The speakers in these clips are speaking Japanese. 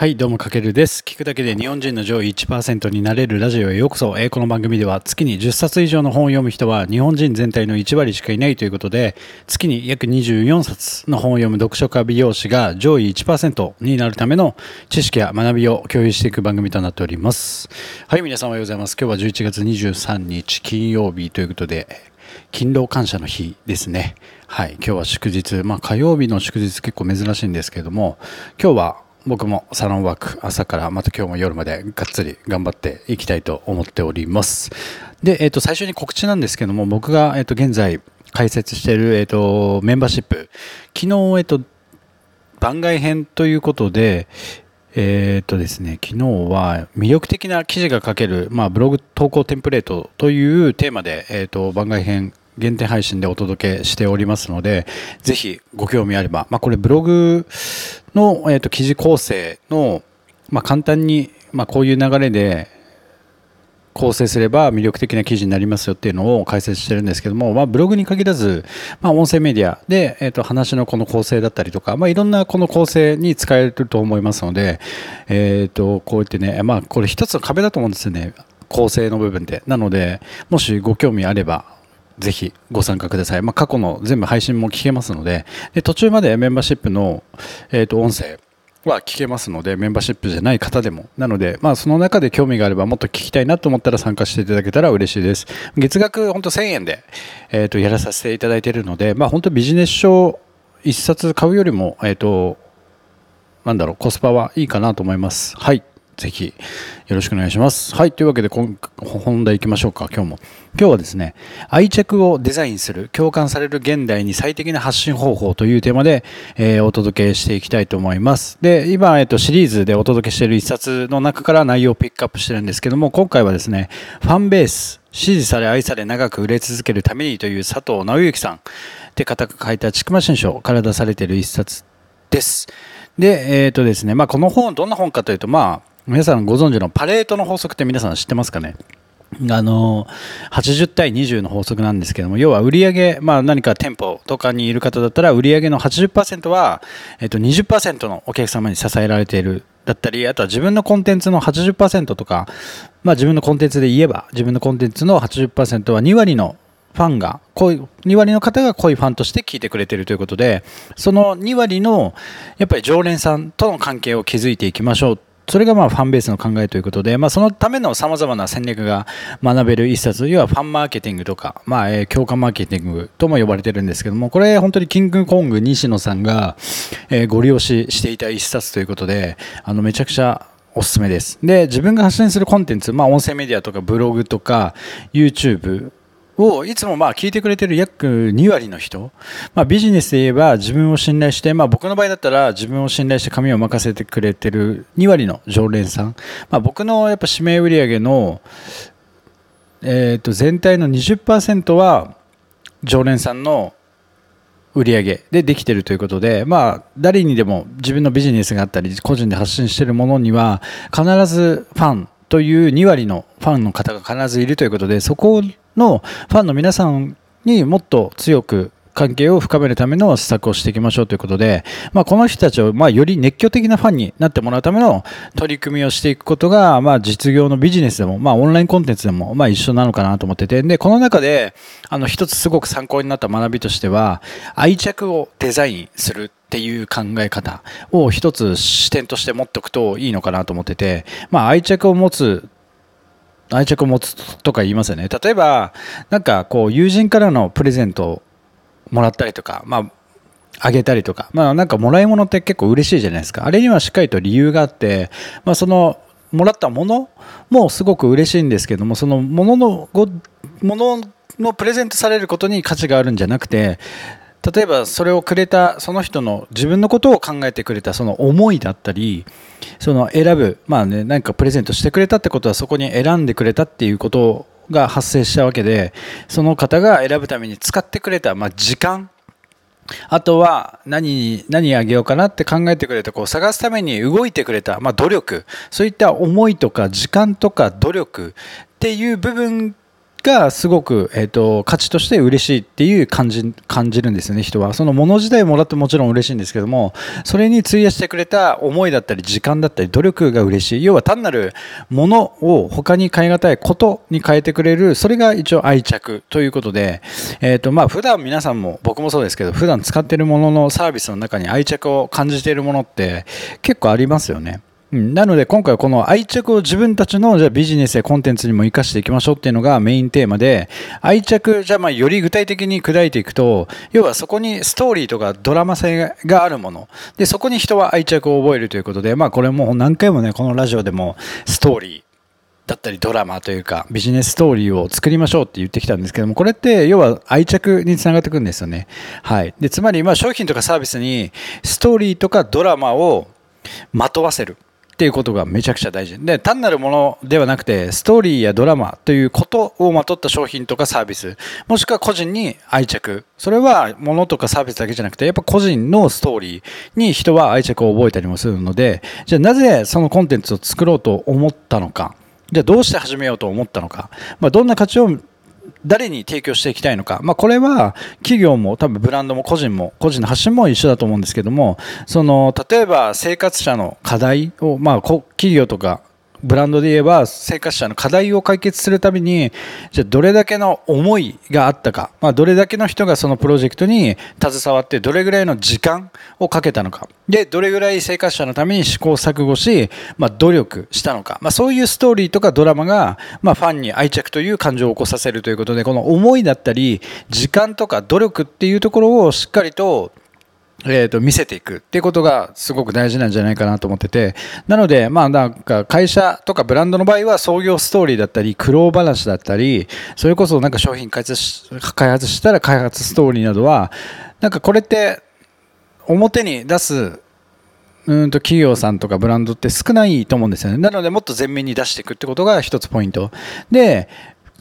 はい、どうも、かけるです。聞くだけで日本人の上位1%になれるラジオへようこそ。えこの番組では月に10冊以上の本を読む人は日本人全体の1割しかいないということで、月に約24冊の本を読む読書家美容師が上位1%になるための知識や学びを共有していく番組となっております。はい、皆さんおはようございます。今日は11月23日金曜日ということで、勤労感謝の日ですね。はい、今日は祝日、まあ火曜日の祝日結構珍しいんですけれども、今日は僕もサロンワーク朝からまた今日も夜までがっつり頑張っていきたいと思っております。で、えっ、と、最初に告知なんですけども、僕が、えっ、と、現在開設している、えっ、と、メンバーシップ、昨日、えっ、と、番外編ということで、えっとですね、昨日は魅力的な記事が書ける、まあ、ブログ投稿テンプレートというテーマで、えっと番外編限定配信でお届けしておりますので、ぜひご興味あれば、まあ、これブログの、えーと記事構成の、まあ、簡単に、まあ、こういう流れで構成すれば魅力的な記事になりますよっていうのを解説してるんですけども、まあ、ブログに限らず、まあ、音声メディアで、えー、と話のこの構成だったりとか、まあ、いろんなこの構成に使えると思いますので、えー、とこうやってね、まあ、これ一つの壁だと思うんですよね。構成の部分でなのでもしご興味あればぜひご参加ください、まあ、過去の全部配信も聞けますのでで途中までメンバーシップの、えー、と音声は聞けますので、メンバーシップじゃない方でも。なので、まあ、その中で興味があれば、もっと聞きたいなと思ったら参加していただけたら嬉しいです。月額、本当1000円で、えっ、と、やらさせていただいているので、まあ、本当ビジネス書一冊買うよりも、えっ、と、なんだろう、コスパはいいかなと思います。はい。ぜひ、よろしくお願いします。はい。というわけで、今本題行きましょうか、今日も。今日はですね、愛着をデザインする、共感される現代に最適な発信方法というテーマで、えーお届けしていきたいと思います。で、今、えっと、シリーズでお届けしている一冊の中から内容をピックアップしてるんですけども、今回はですね、ファンベース、支持され愛され長く売れ続けるためにという佐藤直之さんって方が書いたちくま新書から出されている一冊です。で、えっ、とですね、まあ、この本、どんな本かというと、まあ、皆さんご存知のパレートの法則って皆さん知ってますかね？あの80対20の法則なんですけども要は売上、まあ、何か店舗とかにいる方だったら売上の80%は、えっと、20%のお客様に支えられているだったりあとは自分のコンテンツの80%とか、まあ、自分のコンテンツで言えば自分のコンテンツの80%は2割のファンが2割の方が濃いファンとして聞いてくれているということでその2割のやっぱり常連さんとの関係を築いていきましょうそれがまあファンベースの考えということで、まあ、そのためのさまざまな戦略が学べる一冊、要はファンマーケティングとか、まあ、え強化マーケティングとも呼ばれてるんですけども、これ本当にキングコング西野さんが、えご利用ししていた一冊ということで、あのめちゃくちゃおすすめです。で、自分が発信するコンテンツ、まあ、音声メディアとかブログとか YouTube をいつもまあ聞いてくれてる約2割の人、まあ、ビジネスで言えば自分を信頼して、まあ、僕の場合だったら自分を信頼して紙を任せてくれてる2割の常連さん、まあ、僕のやっぱ指名売上の、えー、と全体の20%は常連さんの売り上げでできてるということで、まあ、誰にでも自分のビジネスがあったり個人で発信しているものには必ずファンという2割のファンの方が必ずいるということでそこのファンの皆さんにもっと強く関係を深めるための施策をしていきましょうということで、まあ、この人たちをまあより熱狂的なファンになってもらうための取り組みをしていくことが、まあ、実業のビジネスでも、まあ、オンラインコンテンツでもまあ一緒なのかなと思っててでこの中であの一つすごく参考になった学びとしては愛着をデザインするっていう考え方を一つ視点として持っておくといいのかなと思ってて、まあ、愛着を持つ愛着を持つとか言いますよね。例えばなんかこう友人からのプレゼントをもらったりとか、まあ、あげたりとか、まあ、なんかもらい物って結構嬉しいじゃないですか。あれにはしっかりと理由があって、まあ、そのもらったものもすごく嬉しいんですけどもそのもののもののプレゼントされることに価値があるんじゃなくて例えばそれをくれたその人の自分のことを考えてくれたその思いだったりその選ぶまあね何かプレゼントしてくれたってことはそこに選んでくれたっていうことが発生したわけでその方が選ぶために使ってくれた、まあ、時間あとは何何あげようかなって考えてくれたこう探すために動いてくれた、まあ、努力そういった思いとか時間とか努力っていう部分がすごく、えーと、価値として嬉しいっていう感じ感じるんですよね、人は。そのもの自体もらってもちろん嬉しいんですけども、それに費やしてくれた思いだったり、時間だったり、努力が嬉しい。要は単なるものを他に変え難いことに変えてくれる、それが一応愛着ということで、えっ、ー、と、まあ、普段皆さんも、僕もそうですけど、普段使ってるもののサービスの中に愛着を感じているものって結構ありますよね。うん、なので今回はこの愛着を自分たちのじゃビジネスやコンテンツにも生かしていきましょうっていうのがメインテーマで愛着じゃまあより具体的に砕いていくと要はそこにストーリーとかドラマ性があるものでそこに人は愛着を覚えるということでまあこれも何回もねこのラジオでもストーリーだったりドラマというかビジネスストーリーを作りましょうって言ってきたんですけどもこれって要は愛着につながってくるんですよね。はい、でつまりまあ商品とかサービスにストーリーとかドラマをまとわせる。っていうことがめちゃくちゃ大事。で単なるものではなくてストーリーやドラマということをまとった商品とかサービス。もしくは個人に愛着。それはものとかサービスだけじゃなくてやっぱ個人のストーリーに人は愛着を覚えたりもするのでじゃあなぜそのコンテンツを作ろうと思ったのか。じゃあどうして始めようと思ったのか、まあ、どんな価値を誰に提供していきたいのか、まあ、これは企業も多分ブランドも個人も個人の発信も一緒だと思うんですけどもその例えば生活者の課題を、まあ、企業とかブランドで言えば生活者の課題を解決するためにじゃどれだけの思いがあったか、まあ、どれだけの人がそのプロジェクトに携わってどれぐらいの時間をかけたのか。でどれぐらい生活者のために試行錯誤し、まあ、努力したのか、まあ、そういうストーリーとかドラマが、まあ、ファンに愛着という感情を起こさせるということでこの思いだったり時間とか努力っていうところをしっかりとえー、と見せていくっていうことがすごく大事なんじゃないかなと思っててなのでまあなんか会社とかブランドの場合は創業ストーリーだったり苦労話だったりそれこそなんか商品開発開発したら開発ストーリーなどはなんかこれって表に出すうんと企業さんとかブランドって少ないと思うんですよね。なのでもっと前面に出していくってことが一つポイント。で、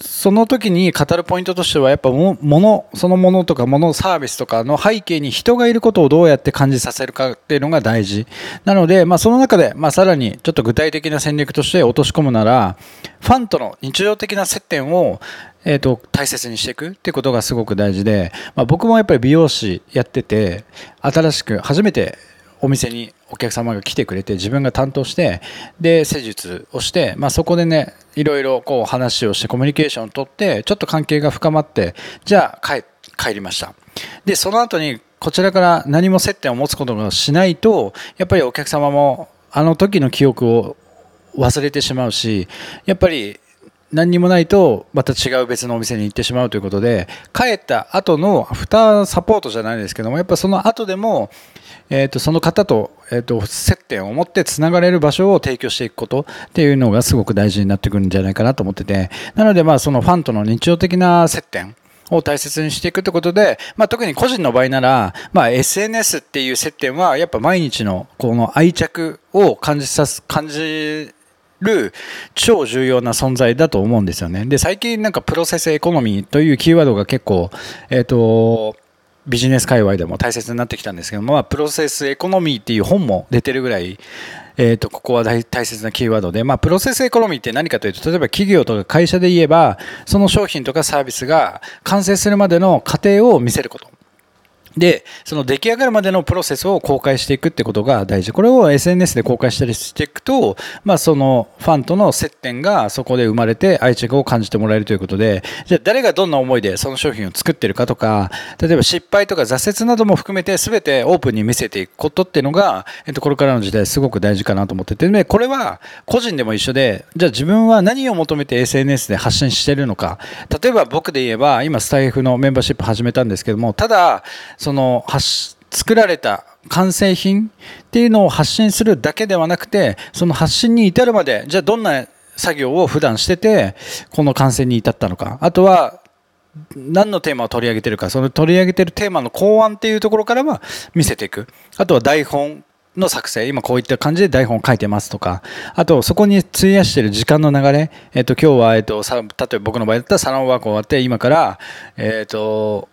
その時に語るポイントとしてはやっぱものそのものとかものサービスとかの背景に人がいることをどうやって感じさせるかっていうのが大事。なので、まあ、その中で、まあ、さらにちょっと具体的な戦略として落とし込むならファンとの日常的な接点をえーと、大切にしていくってことがすごく大事で、まあ、僕もやっぱり美容師やってて新しく初めてお店にお客様が来てくれて自分が担当してで施術をして、まあ、そこでねいろいろこう話をしてコミュニケーションをとってちょっと関係が深まってじゃあ帰帰りました。でその後にこちらから何も接点を持つことがしないとやっぱりお客様もあの時の記憶を忘れてしまうしやっぱり何にもないとまた違う別のお店に行ってしまうということで帰った後のアフターサポートじゃないですけどもやっぱその後でもえーと、その方と,、えーと、接点を持ってつながれる場所を提供していくことっていうのがすごく大事になってくるんじゃないかなと思っててなのでまあそのファンとの日常的な接点を大切にしていくということで、まあ、特に個人の場合なら、まあ、SNS っていう接点はやっぱ毎日のこの愛着を感じさす感じる超重要な存在だと思うんですよね。で最近なんかプロセスエコノミーというキーワードが結構えっ、ー、とビジネス界隈でも大切になってきたんですけど、まあ、プロセスエコノミーっていう本も出てるぐらい、えー、とここは大切なキーワードで、まあ、プロセスエコノミーって何かというと例えば企業とか会社で言えばその商品とかサービスが完成するまでの過程を見せること。で、その出来上がるまでのプロセスを公開していくってことが大事。これを SNS で公開したりしていくと、まあそのファンとの接点がそこで生まれて愛着を感じてもらえるということで、じゃあ誰がどんな思いでその商品を作ってるかとか、例えば失敗とか挫折なども含めて全てオープンに見せていくことっていうのが、えっと、これからの時代すごく大事かなと思ってて、で、これは個人でも一緒で、じゃあ自分は何を求めて SNS で発信してるのか。例えば僕で言えば、今スタイフのメンバーシップ始めたんですけども、ただ、その作られた完成品っていうのを発信するだけではなくてその発信に至るまでじゃあどんな作業を普段しててこの完成に至ったのか。あとは何のテーマを取り上げてるか。その取り上げてるテーマの考案っていうところからは見せていく。あとは台本の作成。今こういった感じで台本を書いてますとか。あとそこに費やしてる時間の流れ、えっと、今日は、えっと、例えば僕の場合だったらサロンワーク終わって今から、えっと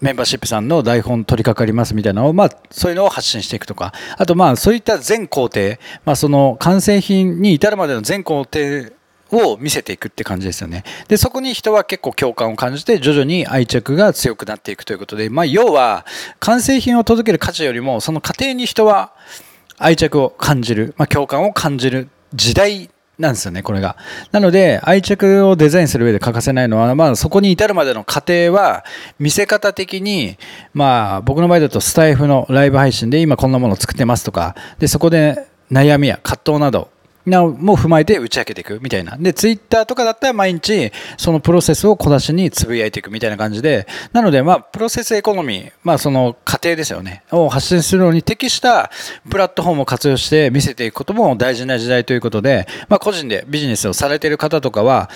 メンバーシップさんの台本取り掛かりますみたいなのを、まあ、そういうのを発信していくとか、あと、まあ、そういった全工程、まあ、その完成品に至るまでの全工程を見せていくって感じですよね。で、そこに人は結構共感を感じて、徐々に愛着が強くなっていくということで、まあ、要は、完成品を届ける価値よりも、その過程に人は愛着を感じる、まあ、共感を感じる時代なんですよね、これが。なので、愛着をデザインする上で欠かせないのは、まあ、そこに至るまでの過程は、見せ方的に、まあ、僕の場合だとスタイフのライブ配信で今こんなものを作ってますとか、で、そこで悩みや葛藤など、なも踏まえて打ち明けていくみたいな。で、ツイッターとかだったら毎日そのプロセスを小出しにつぶやいていくみたいな感じで、なのでまあ、プロセスエコノミー、まあその過程ですよね、を発信するのに適したプラットフォームを活用して見せていくことも大事な時代ということで、まあ個人でビジネスをされている方とかは、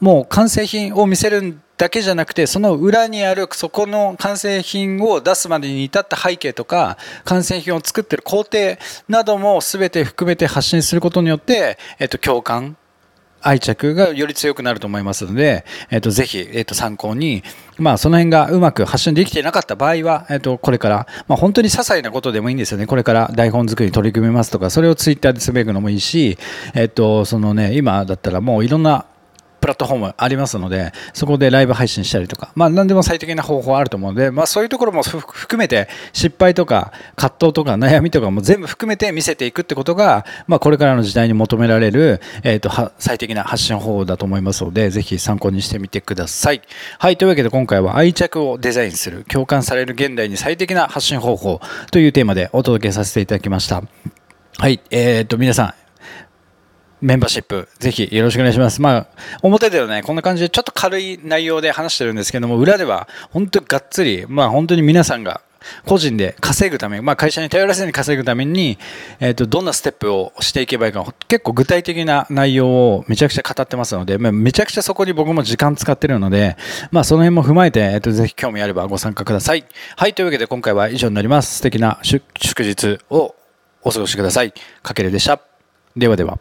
もう完成品を見せるだけじゃなくてその裏にあるそこの完成品を出すまでに至った背景とか完成品を作ってる工程なども全て含めて発信することによって、えっと、共感愛着がより強くなると思いますので、えっと、ぜひ、えっと、参考に、まあ、その辺がうまく発信できていなかった場合は、えっと、これから、まあ、本当に些細なことでもいいんですよね。これから台本作りに取り組みますとか、それをツイッターでつぶやくのもいいし、えっと、そのね、今だったらもういろんなプラットフォームありますので、そこでライブ配信したりとか、まあ何でも最適な方法あると思うので、まあそういうところも含めて失敗とか葛藤とか悩みとかも全部含めて見せていくってことが、まあこれからの時代に求められる、えっ、ー、と、最適な発信方法だと思いますので、ぜひ参考にしてみてください。はい、というわけで今回は愛着をデザインする、共感される現代に最適な発信方法というテーマでお届けさせていただきました。はい、えっ、ー、と皆さん、メンバーシップ、ぜひよろしくお願いします。まあ、表ではね、こんな感じでちょっと軽い内容で話してるんですけども、裏では本当にがっつり、まあ本当に皆さんが個人で稼ぐため、まあ会社に頼らずに稼ぐために、え、ー、と、どんなステップをしていけばいいか、結構具体的な内容をめちゃくちゃ語ってますので、まあ、めちゃくちゃそこに僕も時間使ってるので、まあその辺も踏まえて、え、ー、と、ぜひ興味あればご参加ください。はい、というわけで今回は以上になります。素敵な祝日をお過ごしください。かけるでした。ではでは。